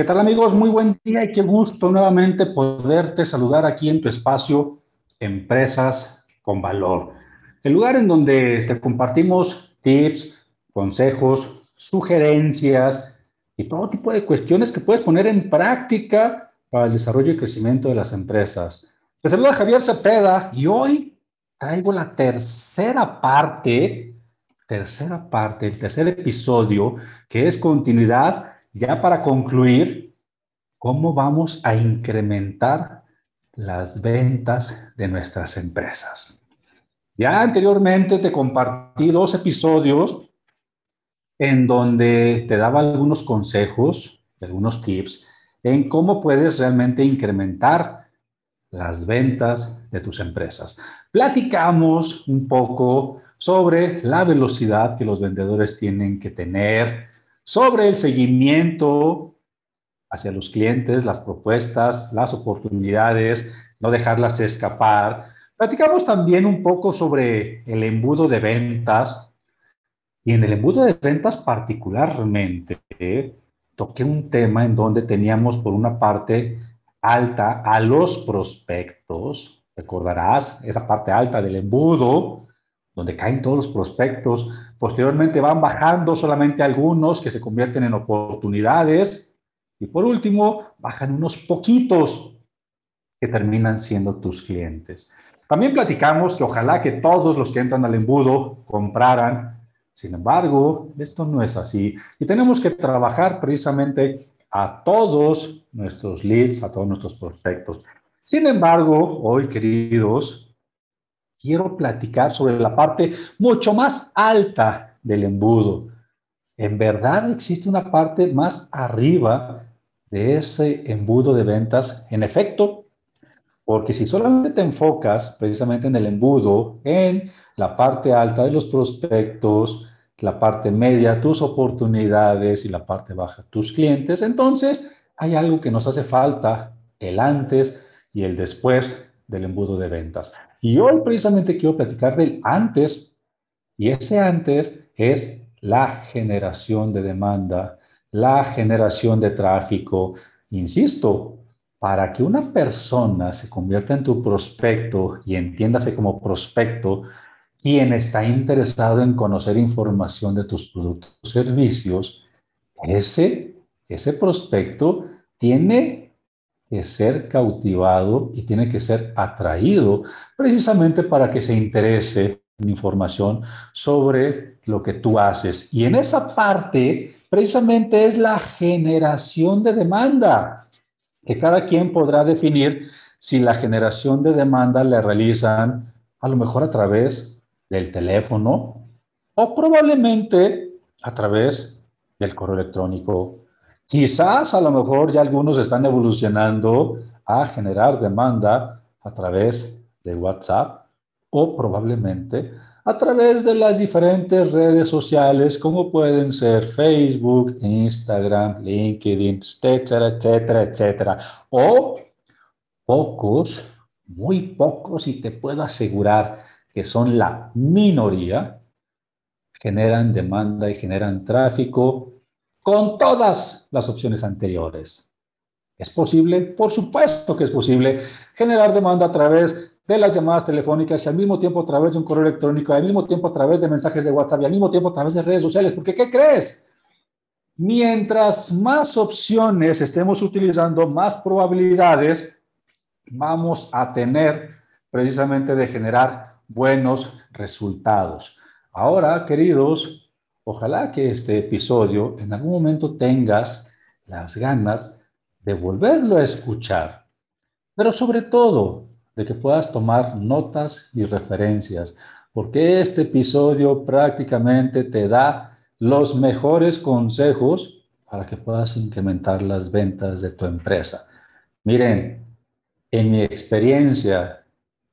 ¿Qué tal amigos? Muy buen día y qué gusto nuevamente poderte saludar aquí en tu espacio Empresas con Valor. El lugar en donde te compartimos tips, consejos, sugerencias y todo tipo de cuestiones que puedes poner en práctica para el desarrollo y crecimiento de las empresas. Te saluda Javier Cepeda y hoy traigo la tercera parte, tercera parte, el tercer episodio, que es continuidad ya para concluir, ¿cómo vamos a incrementar las ventas de nuestras empresas? Ya anteriormente te compartí dos episodios en donde te daba algunos consejos, algunos tips en cómo puedes realmente incrementar las ventas de tus empresas. Platicamos un poco sobre la velocidad que los vendedores tienen que tener, sobre el seguimiento hacia los clientes, las propuestas, las oportunidades, no dejarlas escapar. Platicamos también un poco sobre el embudo de ventas. Y en el embudo de ventas particularmente toqué un tema en donde teníamos por una parte alta a los prospectos, recordarás esa parte alta del embudo, donde caen todos los prospectos. Posteriormente van bajando solamente algunos que se convierten en oportunidades. Y por último, bajan unos poquitos que terminan siendo tus clientes. También platicamos que ojalá que todos los que entran al embudo compraran. Sin embargo, esto no es así. Y tenemos que trabajar precisamente a todos nuestros leads, a todos nuestros prospectos. Sin embargo, hoy, queridos, quiero platicar sobre la parte mucho más alta del embudo. En verdad existe una parte más arriba de ese embudo de ventas. En efecto, porque si solamente te enfocas precisamente en el embudo, en la parte alta de los prospectos, la parte media, tus oportunidades y la parte baja, tus clientes, entonces hay algo que nos hace falta, el antes y el después del embudo de ventas. Y hoy precisamente quiero platicar del antes, y ese antes es la generación de demanda, la generación de tráfico. Insisto, para que una persona se convierta en tu prospecto y entiéndase como prospecto, quien está interesado en conocer información de tus productos o servicios, ese, ese prospecto tiene que ser cautivado y tiene que ser atraído precisamente para que se interese en información sobre lo que tú haces. Y en esa parte, precisamente es la generación de demanda, que cada quien podrá definir si la generación de demanda la realizan a lo mejor a través del teléfono o probablemente a través del correo electrónico Quizás a lo mejor ya algunos están evolucionando a generar demanda a través de WhatsApp o probablemente a través de las diferentes redes sociales como pueden ser Facebook, Instagram, LinkedIn, etcétera, etcétera, etcétera. O pocos, muy pocos, y te puedo asegurar que son la minoría, generan demanda y generan tráfico con todas las opciones anteriores. ¿Es posible? Por supuesto que es posible generar demanda a través de las llamadas telefónicas y al mismo tiempo a través de un correo electrónico, al mismo tiempo a través de mensajes de WhatsApp y al mismo tiempo a través de redes sociales. Porque, ¿qué crees? Mientras más opciones estemos utilizando, más probabilidades vamos a tener precisamente de generar buenos resultados. Ahora, queridos, ojalá que este episodio en algún momento tengas las ganas de volverlo a escuchar, pero sobre todo de que puedas tomar notas y referencias, porque este episodio prácticamente te da los mejores consejos para que puedas incrementar las ventas de tu empresa. Miren, en mi experiencia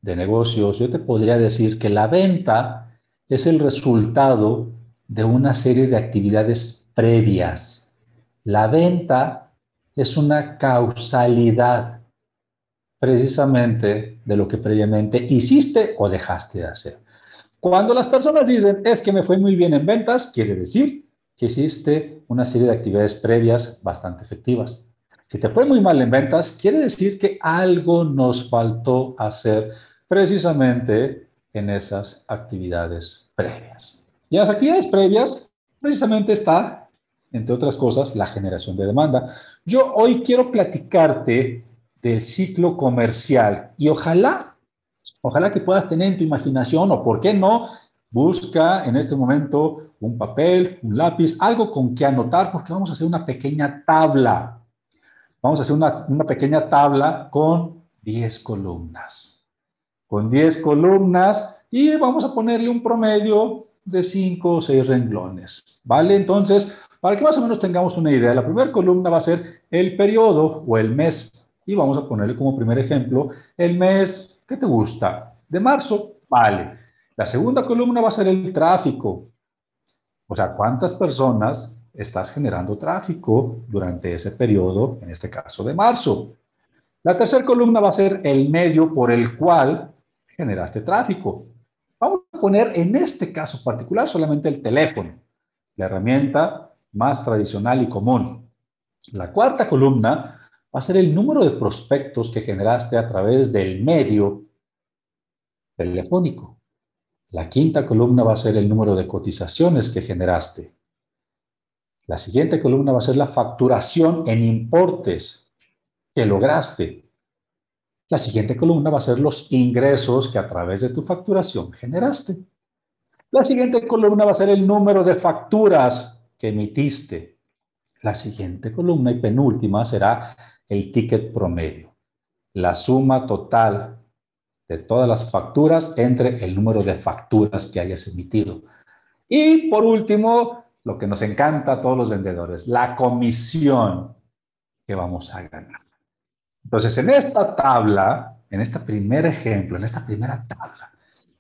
de negocios, yo te podría decir que la venta es el resultado de una serie de actividades previas. La venta es una causalidad precisamente de lo que previamente hiciste o dejaste de hacer. Cuando las personas dicen, es que me fue muy bien en ventas, quiere decir que hiciste una serie de actividades previas bastante efectivas. Si te fue muy mal en ventas, quiere decir que algo nos faltó hacer precisamente en esas actividades previas. Y las actividades previas precisamente está, entre otras cosas, la generación de demanda. Yo hoy quiero platicarte del ciclo comercial y ojalá, ojalá que puedas tener en tu imaginación o por qué no, busca en este momento un papel, un lápiz, algo con que anotar porque vamos a hacer una pequeña tabla. Vamos a hacer una, una pequeña tabla con 10 columnas. Con 10 columnas y vamos a ponerle un promedio de 5 o 6 renglones. ¿Vale? Entonces, para que más o menos tengamos una idea, la primera columna va a ser el periodo o el mes y vamos a ponerle como primer ejemplo el mes que te gusta, de marzo, vale. La segunda columna va a ser el tráfico. O sea, cuántas personas estás generando tráfico durante ese periodo, en este caso de marzo. La tercera columna va a ser el medio por el cual generaste tráfico. Poner en este caso particular solamente el teléfono, la herramienta más tradicional y común. La cuarta columna va a ser el número de prospectos que generaste a través del medio telefónico. La quinta columna va a ser el número de cotizaciones que generaste. La siguiente columna va a ser la facturación en importes que lograste. La siguiente columna va a ser los ingresos que a través de tu facturación generaste. La siguiente columna va a ser el número de facturas que emitiste. La siguiente columna y penúltima será el ticket promedio, la suma total de todas las facturas entre el número de facturas que hayas emitido. Y por último, lo que nos encanta a todos los vendedores, la comisión que vamos a ganar. Entonces, en esta tabla, en este primer ejemplo, en esta primera tabla,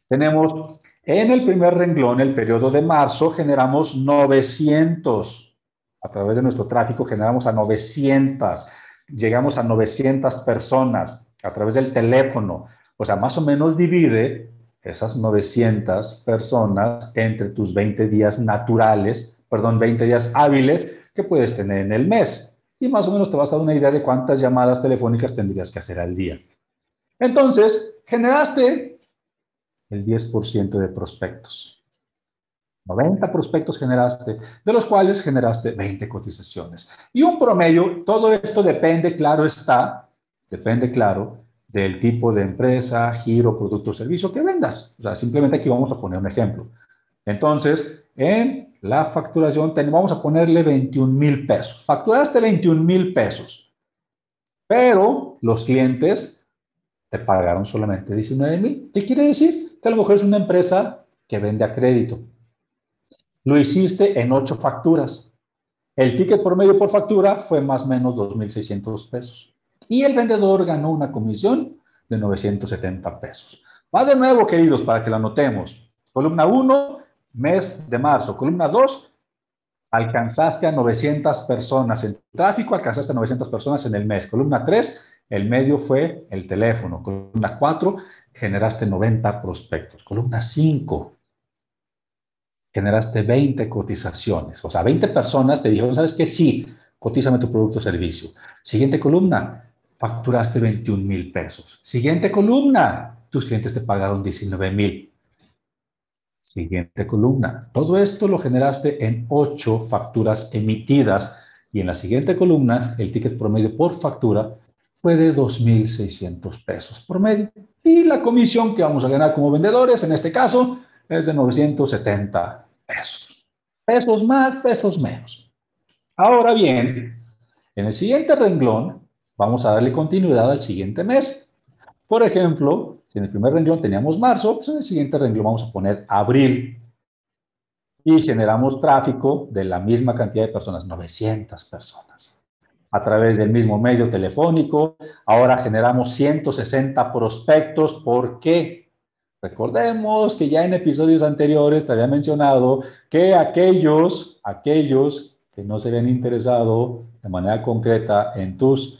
tenemos en el primer renglón, el periodo de marzo, generamos 900. A través de nuestro tráfico generamos a 900 llegamos a 900 personas a través del teléfono. O sea, más o menos divide esas 900 personas entre tus 20 días naturales, perdón, 20 días hábiles que puedes tener en el mes. Y más o menos te vas a dar una idea de cuántas llamadas telefónicas tendrías que hacer al día. Entonces, generaste el 10% de prospectos. 90 prospectos generaste, de los cuales generaste 20 cotizaciones. Y un promedio, todo esto depende, claro está, depende, claro, del tipo de empresa, giro, producto o servicio que vendas. O sea, simplemente aquí vamos a poner un ejemplo. Entonces, en la facturación vamos a ponerle 21 mil pesos. Facturaste 21 mil pesos, pero los clientes te pagaron solamente 19 mil. ¿Qué quiere decir? Que a lo mejor es una empresa que vende a crédito lo hiciste en ocho facturas. El ticket promedio por factura fue más o menos 2.600 pesos. Y el vendedor ganó una comisión de 970 pesos. Va de nuevo, queridos, para que lo anotemos. Columna 1, mes de marzo. Columna 2, alcanzaste a 900 personas en tráfico, alcanzaste a 900 personas en el mes. Columna 3, el medio fue el teléfono. Columna 4, generaste 90 prospectos. Columna 5, generaste 20 cotizaciones. O sea, 20 personas te dijeron, ¿sabes qué? Sí, cotízame tu producto o servicio. Siguiente columna, facturaste 21 mil pesos. Siguiente columna, tus clientes te pagaron 19 mil. Siguiente columna. Todo esto lo generaste en ocho facturas emitidas y en la siguiente columna el ticket promedio por factura fue de 2.600 pesos promedio. Y la comisión que vamos a ganar como vendedores, en este caso, es de 970 pesos. Pesos más, pesos menos. Ahora bien, en el siguiente renglón vamos a darle continuidad al siguiente mes. Por ejemplo, si en el primer renglón teníamos marzo, pues en el siguiente renglón vamos a poner abril. Y generamos tráfico de la misma cantidad de personas, 900 personas. A través del mismo medio telefónico, ahora generamos 160 prospectos. ¿Por qué? Recordemos que ya en episodios anteriores te había mencionado que aquellos, aquellos que no se habían interesado de manera concreta en tus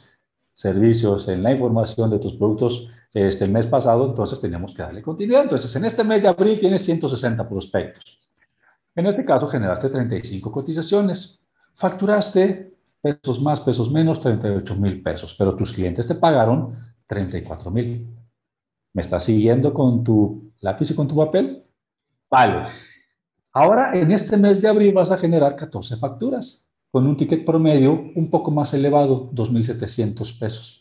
servicios, en la información de tus productos este, mes pasado, entonces teníamos que darle continuidad. Entonces, en este mes de abril tienes 160 prospectos. En este caso, generaste 35 cotizaciones. Facturaste pesos más, pesos menos, 38 mil pesos, pero tus clientes te pagaron 34 mil. ¿Me estás siguiendo con tu lápiz y con tu papel? Vale. Ahora, en este mes de abril vas a generar 14 facturas con un ticket promedio un poco más elevado, 2.700 pesos.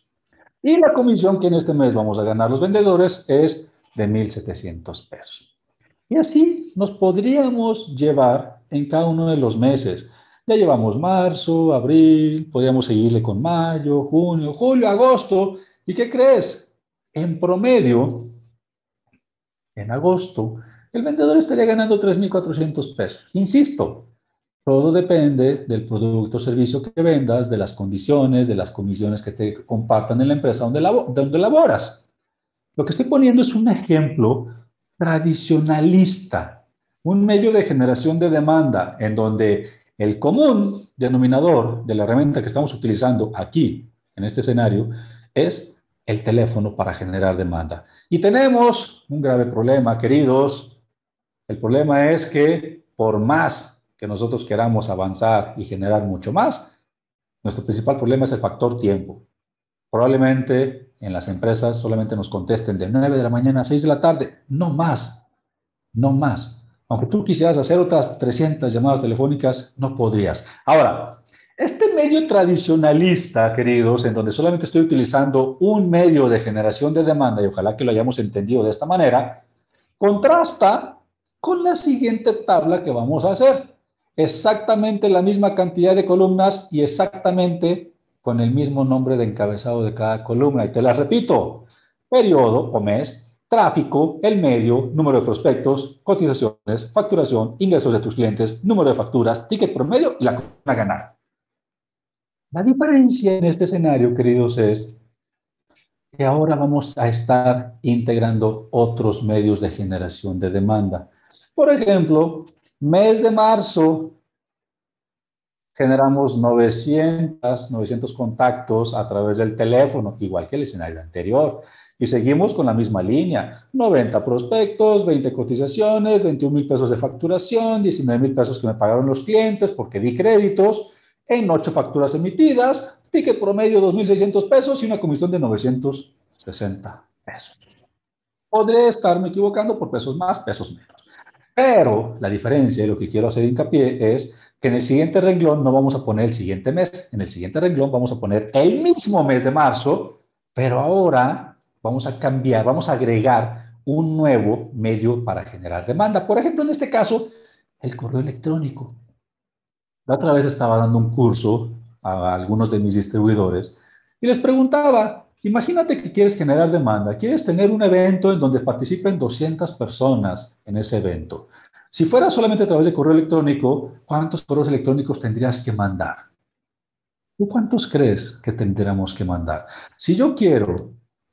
Y la comisión que en este mes vamos a ganar los vendedores es de 1.700 pesos. Y así nos podríamos llevar en cada uno de los meses. Ya llevamos marzo, abril, podríamos seguirle con mayo, junio, julio, agosto. ¿Y qué crees? En promedio, en agosto, el vendedor estaría ganando 3.400 pesos. Insisto, todo depende del producto o servicio que vendas, de las condiciones, de las comisiones que te compartan en la empresa donde, donde laboras. Lo que estoy poniendo es un ejemplo tradicionalista, un medio de generación de demanda en donde el común denominador de la herramienta que estamos utilizando aquí, en este escenario, es el teléfono para generar demanda. Y tenemos un grave problema, queridos. El problema es que por más que nosotros queramos avanzar y generar mucho más, nuestro principal problema es el factor tiempo. Probablemente en las empresas solamente nos contesten de 9 de la mañana a 6 de la tarde, no más, no más. Aunque tú quisieras hacer otras 300 llamadas telefónicas, no podrías. Ahora, este medio tradicionalista, queridos, en donde solamente estoy utilizando un medio de generación de demanda, y ojalá que lo hayamos entendido de esta manera, contrasta con la siguiente tabla que vamos a hacer exactamente la misma cantidad de columnas y exactamente con el mismo nombre de encabezado de cada columna. Y te las repito, periodo o mes, tráfico, el medio, número de prospectos, cotizaciones, facturación, ingresos de tus clientes, número de facturas, ticket promedio y la columna a ganar. La diferencia en este escenario, queridos, es que ahora vamos a estar integrando otros medios de generación de demanda. Por ejemplo, Mes de marzo, generamos 900, 900 contactos a través del teléfono, igual que el escenario anterior. Y seguimos con la misma línea. 90 prospectos, 20 cotizaciones, 21 mil pesos de facturación, 19 mil pesos que me pagaron los clientes porque di créditos, en 8 facturas emitidas, ticket promedio 2.600 pesos y una comisión de 960 pesos. Podré estarme equivocando por pesos más, pesos menos. Pero la diferencia, y lo que quiero hacer hincapié, es que en el siguiente renglón no vamos a poner el siguiente mes, en el siguiente renglón vamos a poner el mismo mes de marzo, pero ahora vamos a cambiar, vamos a agregar un nuevo medio para generar demanda. Por ejemplo, en este caso, el correo electrónico. La otra vez estaba dando un curso a algunos de mis distribuidores y les preguntaba, Imagínate que quieres generar demanda, quieres tener un evento en donde participen 200 personas en ese evento. Si fuera solamente a través de correo electrónico, ¿cuántos correos electrónicos tendrías que mandar? ¿Tú cuántos crees que tendríamos que mandar? Si yo quiero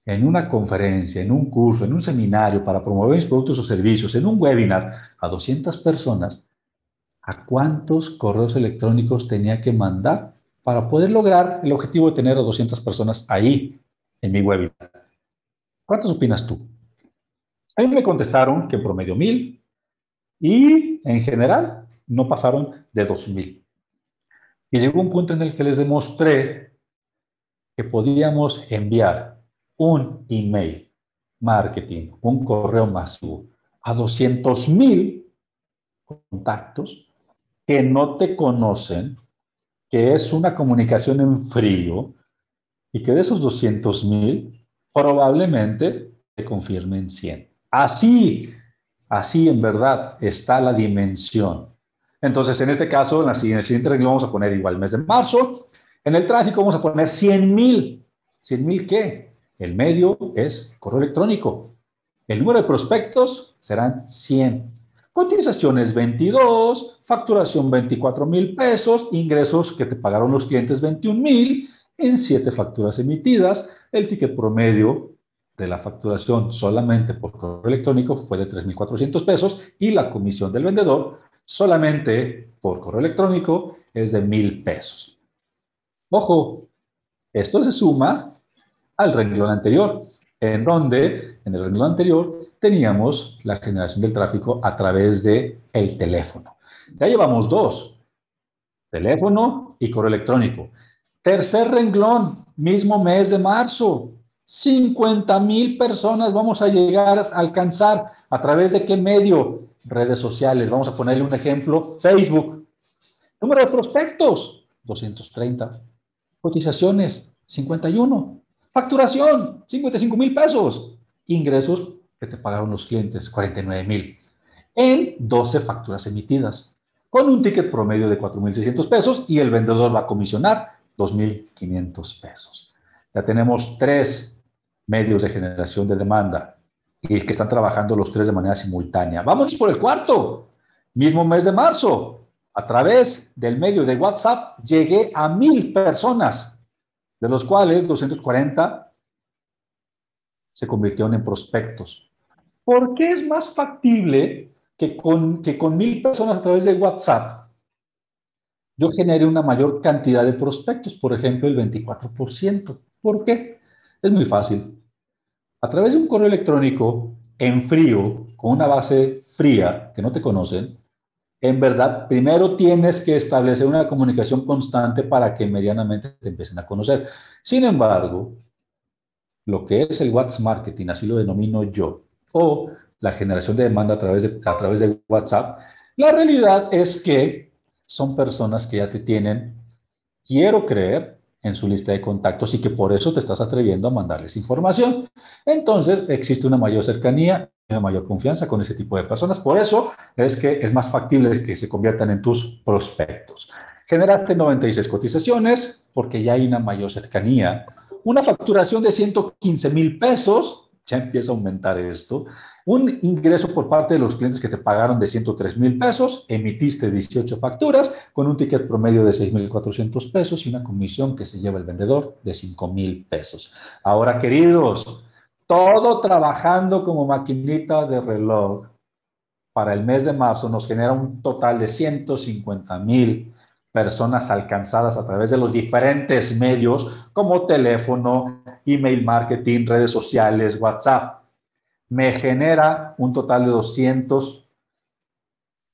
en una conferencia, en un curso, en un seminario para promover mis productos o servicios, en un webinar a 200 personas, ¿a cuántos correos electrónicos tenía que mandar para poder lograr el objetivo de tener a 200 personas ahí en mi webinar. ¿Cuántos opinas tú? A mí me contestaron que en promedio mil y en general no pasaron de dos mil. Y llegó un punto en el que les demostré que podíamos enviar un email marketing, un correo masivo a 200 mil contactos que no te conocen, que es una comunicación en frío y que de esos 200 mil probablemente te confirmen 100. Así, así en verdad está la dimensión. Entonces, en este caso, en la siguiente regla vamos a poner igual mes de marzo. En el tráfico vamos a poner 100 mil. ¿100 mil qué? El medio es correo electrónico. El número de prospectos serán 100. Cotizaciones 22, facturación 24 mil pesos, ingresos que te pagaron los clientes 21 mil en 7 facturas emitidas. El ticket promedio de la facturación solamente por correo electrónico fue de 3.400 pesos y la comisión del vendedor solamente por correo electrónico es de 1.000 pesos. Ojo, esto se suma al renglón anterior, en donde en el renglón anterior teníamos la generación del tráfico a través de el teléfono. Ya llevamos dos, teléfono y correo electrónico. Tercer renglón, mismo mes de marzo, 50 mil personas vamos a llegar a alcanzar a través de qué medio? Redes sociales. Vamos a ponerle un ejemplo, Facebook. Número de prospectos, 230. Cotizaciones, 51. Facturación, 55 mil pesos. Ingresos que te pagaron los clientes, 49 mil. En 12 facturas emitidas, con un ticket promedio de 4.600 pesos y el vendedor va a comisionar 2.500 pesos. Ya tenemos tres medios de generación de demanda y que están trabajando los tres de manera simultánea. Vámonos por el cuarto. Mismo mes de marzo, a través del medio de WhatsApp, llegué a mil personas, de los cuales 240 se convirtieron en prospectos. ¿Por qué es más factible que con, que con mil personas a través de WhatsApp yo genere una mayor cantidad de prospectos, por ejemplo, el 24%? ¿Por qué? Es muy fácil. A través de un correo electrónico en frío, con una base fría que no te conocen, en verdad, primero tienes que establecer una comunicación constante para que medianamente te empiecen a conocer. Sin embargo, lo que es el WhatsApp marketing, así lo denomino yo, o la generación de demanda a través de, a través de WhatsApp, la realidad es que son personas que ya te tienen, quiero creer, en su lista de contactos y que por eso te estás atreviendo a mandarles información. Entonces, existe una mayor cercanía, una mayor confianza con ese tipo de personas. Por eso es que es más factible que se conviertan en tus prospectos. Generaste 96 cotizaciones porque ya hay una mayor cercanía. Una facturación de 115 mil pesos ya empieza a aumentar esto. Un ingreso por parte de los clientes que te pagaron de 103 mil pesos, emitiste 18 facturas con un ticket promedio de 6 mil 400 pesos y una comisión que se lleva el vendedor de 5 mil pesos. Ahora, queridos, todo trabajando como maquinita de reloj para el mes de marzo nos genera un total de 150 mil personas alcanzadas a través de los diferentes medios como teléfono, email marketing, redes sociales, WhatsApp. Me genera un total de 200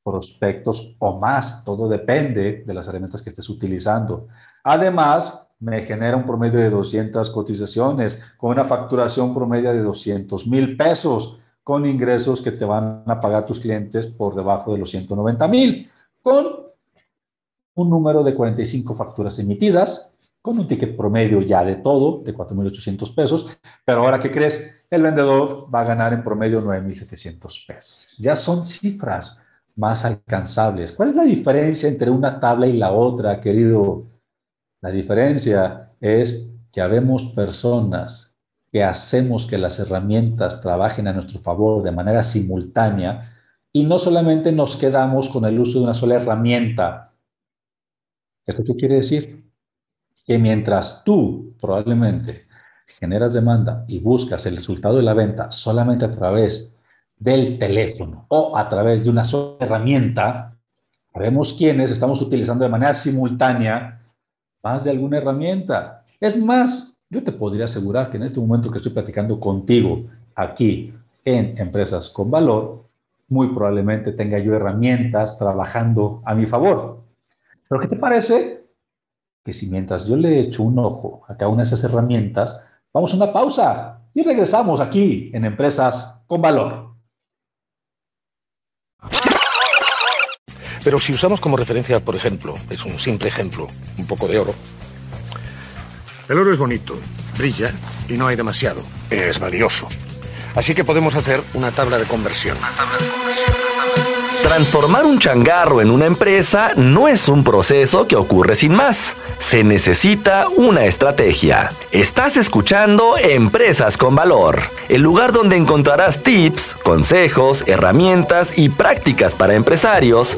prospectos o más, todo depende de las herramientas que estés utilizando. Además, me genera un promedio de 200 cotizaciones con una facturación promedio de 200 mil pesos con ingresos que te van a pagar tus clientes por debajo de los 190 mil, con un número de 45 facturas emitidas, con un ticket promedio ya de todo, de 4.800 pesos, pero ahora, ¿qué crees? El vendedor va a ganar en promedio 9.700 pesos. Ya son cifras más alcanzables. ¿Cuál es la diferencia entre una tabla y la otra, querido? La diferencia es que habemos personas que hacemos que las herramientas trabajen a nuestro favor de manera simultánea y no solamente nos quedamos con el uso de una sola herramienta, ¿Esto qué quiere decir? Que mientras tú probablemente generas demanda y buscas el resultado de la venta solamente a través del teléfono o a través de una sola herramienta, sabemos quiénes estamos utilizando de manera simultánea más de alguna herramienta. Es más, yo te podría asegurar que en este momento que estoy platicando contigo aquí en Empresas con Valor, muy probablemente tenga yo herramientas trabajando a mi favor. Pero ¿qué te parece? Que si mientras yo le echo un ojo a cada una de esas herramientas, vamos a una pausa y regresamos aquí en Empresas con Valor. Pero si usamos como referencia, por ejemplo, es un simple ejemplo, un poco de oro. El oro es bonito, brilla y no hay demasiado. Es valioso. Así que podemos hacer una tabla de conversión. Transformar un changarro en una empresa no es un proceso que ocurre sin más. Se necesita una estrategia. Estás escuchando Empresas con Valor, el lugar donde encontrarás tips, consejos, herramientas y prácticas para empresarios,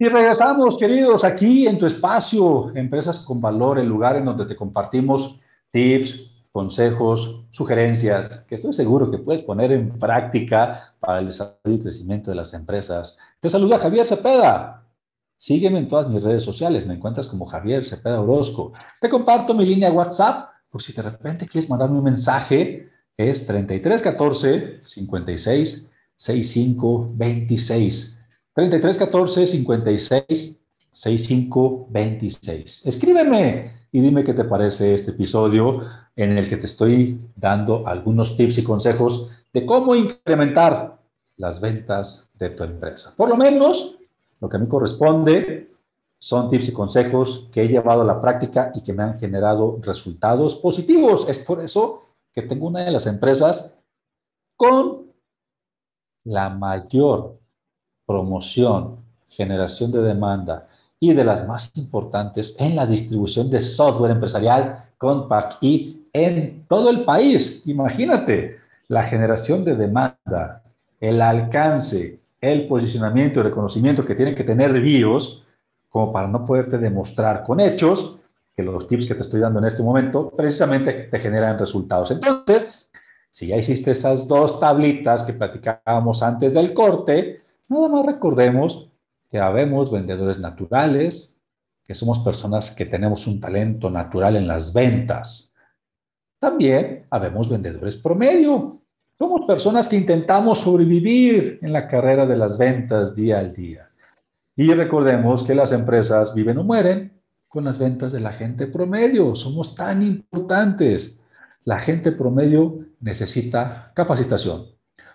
Y regresamos, queridos, aquí en tu espacio, Empresas con Valor, el lugar en donde te compartimos tips, consejos, sugerencias que estoy seguro que puedes poner en práctica para el desarrollo y crecimiento de las empresas. Te saluda Javier Cepeda. Sígueme en todas mis redes sociales, me encuentras como Javier Cepeda Orozco. Te comparto mi línea WhatsApp por si de repente quieres mandarme un mensaje. Es 3314 56 65 26. 33 14 56 65 26. Escríbeme y dime qué te parece este episodio en el que te estoy dando algunos tips y consejos de cómo incrementar las ventas de tu empresa. Por lo menos lo que a mí corresponde son tips y consejos que he llevado a la práctica y que me han generado resultados positivos. Es por eso que tengo una de las empresas con la mayor promoción, generación de demanda y de las más importantes en la distribución de software empresarial Compact y en todo el país. Imagínate la generación de demanda, el alcance, el posicionamiento y reconocimiento que tienen que tener BIOS como para no poderte demostrar con hechos que los tips que te estoy dando en este momento precisamente te generan resultados. Entonces, si ya hiciste esas dos tablitas que platicábamos antes del corte, Nada más recordemos que habemos vendedores naturales, que somos personas que tenemos un talento natural en las ventas. También habemos vendedores promedio. Somos personas que intentamos sobrevivir en la carrera de las ventas día al día. Y recordemos que las empresas viven o mueren con las ventas de la gente promedio. Somos tan importantes. La gente promedio necesita capacitación,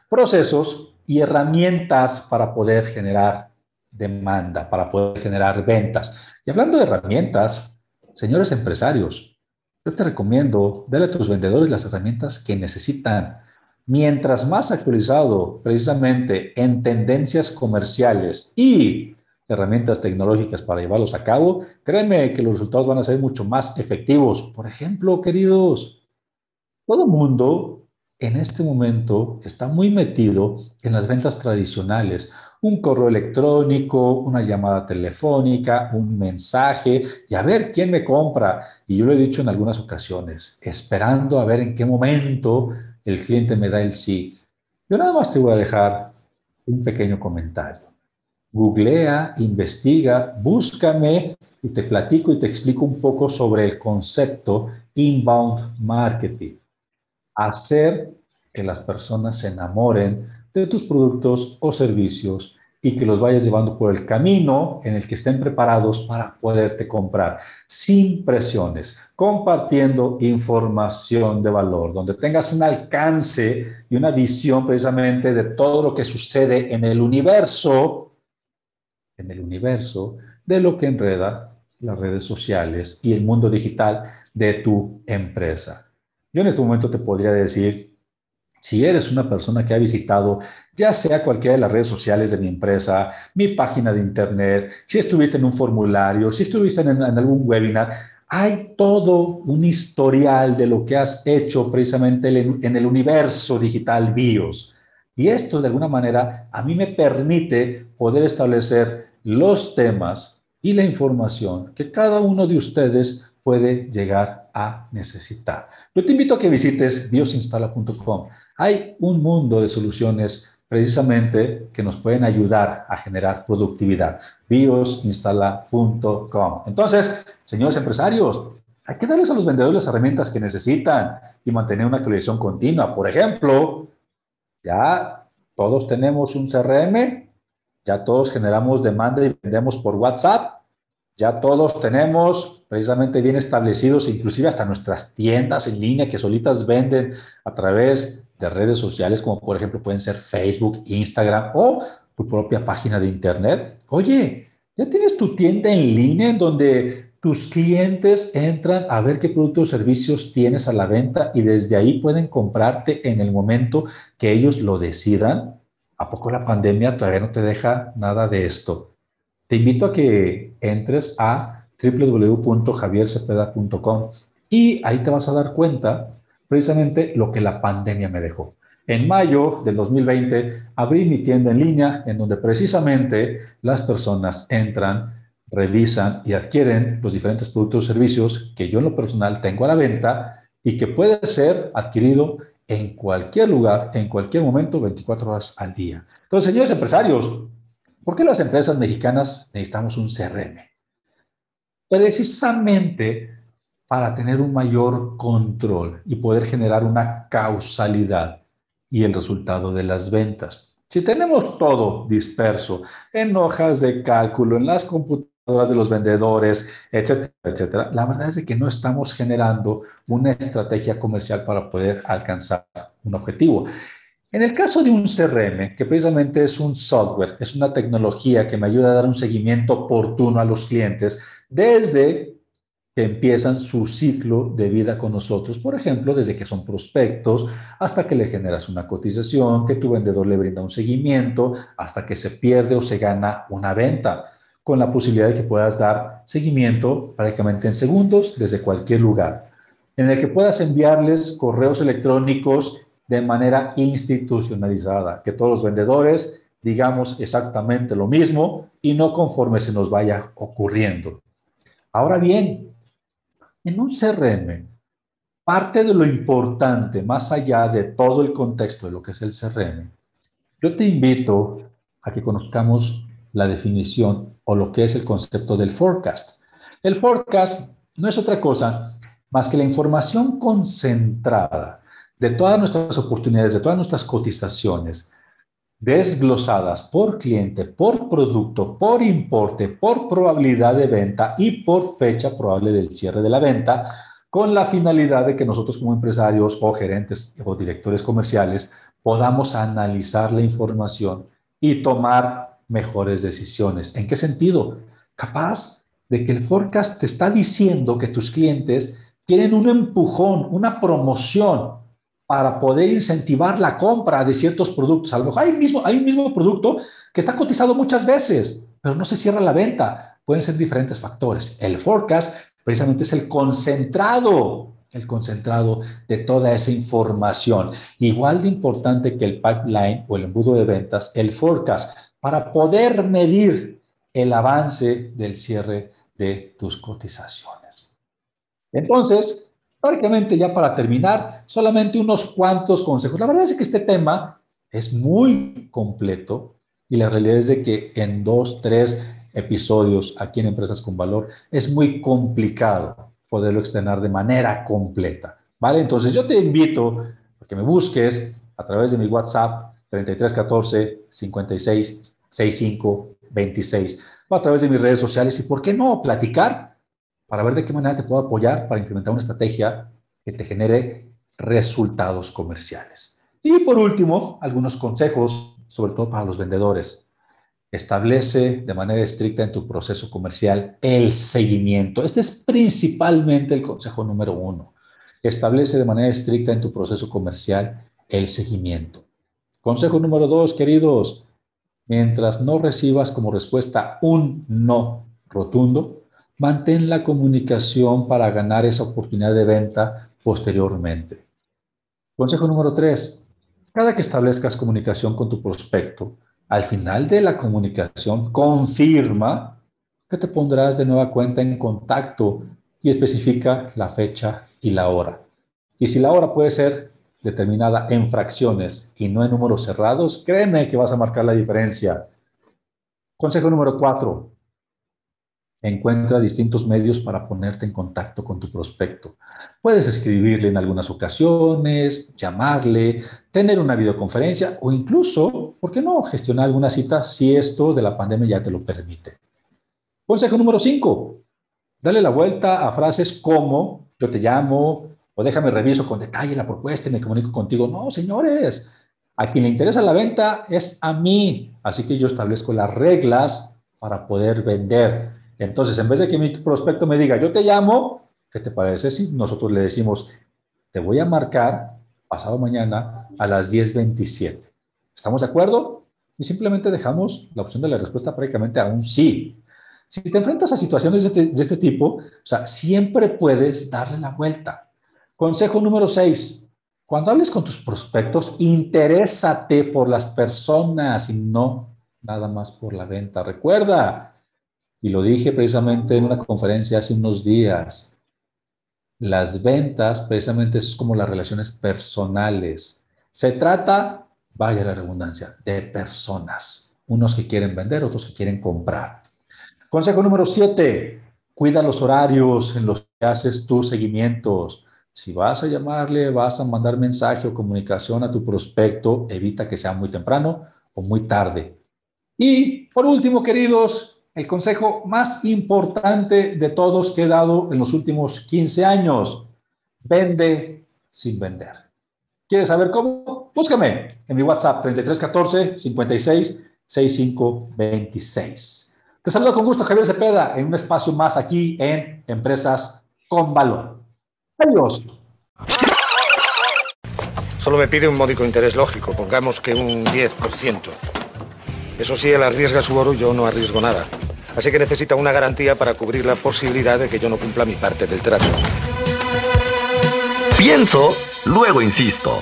procesos y herramientas para poder generar demanda, para poder generar ventas. Y hablando de herramientas, señores empresarios, yo te recomiendo, darle a tus vendedores las herramientas que necesitan. Mientras más actualizado precisamente en tendencias comerciales y herramientas tecnológicas para llevarlos a cabo, créeme que los resultados van a ser mucho más efectivos. Por ejemplo, queridos, todo mundo en este momento está muy metido en las ventas tradicionales. Un correo electrónico, una llamada telefónica, un mensaje y a ver quién me compra. Y yo lo he dicho en algunas ocasiones, esperando a ver en qué momento el cliente me da el sí. Yo nada más te voy a dejar un pequeño comentario. Googlea, investiga, búscame y te platico y te explico un poco sobre el concepto inbound marketing hacer que las personas se enamoren de tus productos o servicios y que los vayas llevando por el camino en el que estén preparados para poderte comprar, sin presiones, compartiendo información de valor, donde tengas un alcance y una visión precisamente de todo lo que sucede en el universo, en el universo de lo que enreda las redes sociales y el mundo digital de tu empresa. Yo en este momento te podría decir, si eres una persona que ha visitado ya sea cualquiera de las redes sociales de mi empresa, mi página de internet, si estuviste en un formulario, si estuviste en, algún webinar, hay todo un historial de lo que has hecho precisamente en el universo digital BIOS. Y esto de alguna manera a mí me permite poder establecer los temas y la información que cada uno de ustedes puede llegar a necesitar. Yo te invito a que visites biosinstala.com. Hay un mundo de soluciones precisamente que nos pueden ayudar a generar productividad. biosinstala.com. Entonces, señores empresarios, hay que darles a los vendedores las herramientas que necesitan y mantener una actualización continua. Por ejemplo, ya todos tenemos un CRM, ya todos generamos demanda y vendemos por WhatsApp, ya todos tenemos precisamente bien establecidos, inclusive hasta nuestras tiendas en línea que solitas venden a través de redes sociales, como por ejemplo pueden ser Facebook, Instagram o tu propia página de Internet. Oye, ya tienes tu tienda en línea en donde tus clientes entran a ver qué productos o servicios tienes a la venta y desde ahí pueden comprarte en el momento que ellos lo decidan. ¿A poco la pandemia todavía no te deja nada de esto? Te invito a que entres a www.javiercepeda.com y ahí te vas a dar cuenta precisamente lo que la pandemia me dejó. En mayo del 2020 abrí mi tienda en línea en donde precisamente las personas entran, revisan y adquieren los diferentes productos o servicios que yo en lo personal tengo a la venta y que puede ser adquirido en cualquier lugar, en cualquier momento, 24 horas al día. Entonces, señores empresarios, ¿por qué las empresas mexicanas necesitamos un CRM? Precisamente para tener un mayor control y poder generar una causalidad y el resultado de las ventas. Si tenemos todo disperso en hojas de cálculo, en las computadoras de los vendedores, etcétera, etcétera, la verdad es que no estamos generando una estrategia comercial para poder alcanzar un objetivo. En el caso de un CRM, que precisamente es un software, es una tecnología que me ayuda a dar un seguimiento oportuno a los clientes desde que empiezan su ciclo de vida con nosotros, por ejemplo, desde que son prospectos hasta que le generas una cotización, que tu vendedor le brinda un seguimiento, hasta que se pierde o se gana una venta, con la posibilidad de que puedas dar seguimiento prácticamente en segundos desde cualquier lugar, en el que puedas enviarles correos electrónicos de manera institucionalizada, que todos los vendedores digamos exactamente lo mismo y no conforme se nos vaya ocurriendo. Ahora bien, en un CRM, parte de lo importante, más allá de todo el contexto de lo que es el CRM, yo te invito a que conozcamos la definición o lo que es el concepto del forecast. El forecast no es otra cosa más que la información concentrada de todas nuestras oportunidades, de todas nuestras cotizaciones, desglosadas por cliente, por producto, por importe, por probabilidad de venta y por fecha probable del cierre de la venta, con la finalidad de que nosotros como empresarios o gerentes o directores comerciales podamos analizar la información y tomar mejores decisiones. ¿En qué sentido? Capaz de que el forecast te está diciendo que tus clientes tienen un empujón, una promoción para poder incentivar la compra de ciertos productos. A lo mejor hay, mismo, hay un mismo producto que está cotizado muchas veces, pero no se cierra la venta. Pueden ser diferentes factores. El forecast precisamente es el concentrado, el concentrado de toda esa información. Igual de importante que el pipeline o el embudo de ventas, el forecast, para poder medir el avance del cierre de tus cotizaciones. Entonces, Prácticamente ya para terminar, solamente unos cuantos consejos. La verdad es que este tema es muy completo y la realidad es de que en dos, tres episodios aquí en Empresas con Valor es muy complicado poderlo extender de manera completa. ¿Vale? Entonces yo te invito a que me busques a través de mi WhatsApp 3314 56 65 26 o a través de mis redes sociales y por qué no platicar para ver de qué manera te puedo apoyar para implementar una estrategia que te genere resultados comerciales. Y por último, algunos consejos, sobre todo para los vendedores. Establece de manera estricta en tu proceso comercial el seguimiento. Este es principalmente el consejo número uno. Establece de manera estricta en tu proceso comercial el seguimiento. Consejo número dos, queridos. Mientras no recibas como respuesta un no rotundo, mantén la comunicación para ganar esa oportunidad de venta posteriormente. Consejo número tres, cada que establezcas comunicación con tu prospecto, al final de la comunicación confirma que te pondrás de nueva cuenta en contacto y especifica la fecha y la hora. Y si la hora puede ser determinada en fracciones y no en números cerrados, créeme que vas a marcar la diferencia. Consejo número cuatro, encuentra distintos medios para ponerte en contacto con tu prospecto. Puedes escribirle en algunas ocasiones, llamarle, tener una videoconferencia o incluso, ¿por qué no?, gestionar alguna cita si esto de la pandemia ya te lo permite. Consejo número 5. Dale la vuelta a frases como yo te llamo o déjame reviso con detalle la propuesta y me comunico contigo. No, señores, a quien le interesa la venta es a mí. Así que yo establezco las reglas para poder vender entonces, en vez de que mi prospecto me diga, yo te llamo, ¿qué te parece si nosotros le decimos, te voy a marcar pasado mañana a las 10.27? ¿Estamos de acuerdo? Y simplemente dejamos la opción de la respuesta prácticamente a un sí. Si te enfrentas a situaciones de este, de este tipo, o sea, siempre puedes darle la vuelta. Consejo número 6. Cuando hables con tus prospectos, interésate por las personas y no nada más por la venta. Recuerda, y lo dije precisamente en una conferencia hace unos días. Las ventas precisamente es como las relaciones personales. Se trata, vaya la redundancia, de personas. Unos que quieren vender, otros que quieren comprar. Consejo número siete, cuida los horarios en los que haces tus seguimientos. Si vas a llamarle, vas a mandar mensaje o comunicación a tu prospecto, evita que sea muy temprano o muy tarde. Y por último, queridos, el consejo más importante de todos que he dado en los últimos 15 años. Vende sin vender. ¿Quieres saber cómo? Búscame en mi WhatsApp 3314 56 65 26. Te saludo con gusto Javier Cepeda en un espacio más aquí en Empresas con Valor. Adiós. Solo me pide un módico interés lógico, pongamos que un 10%. Eso sí, él arriesga su oro, yo no arriesgo nada. Así que necesita una garantía para cubrir la posibilidad de que yo no cumpla mi parte del trato. Pienso, luego insisto.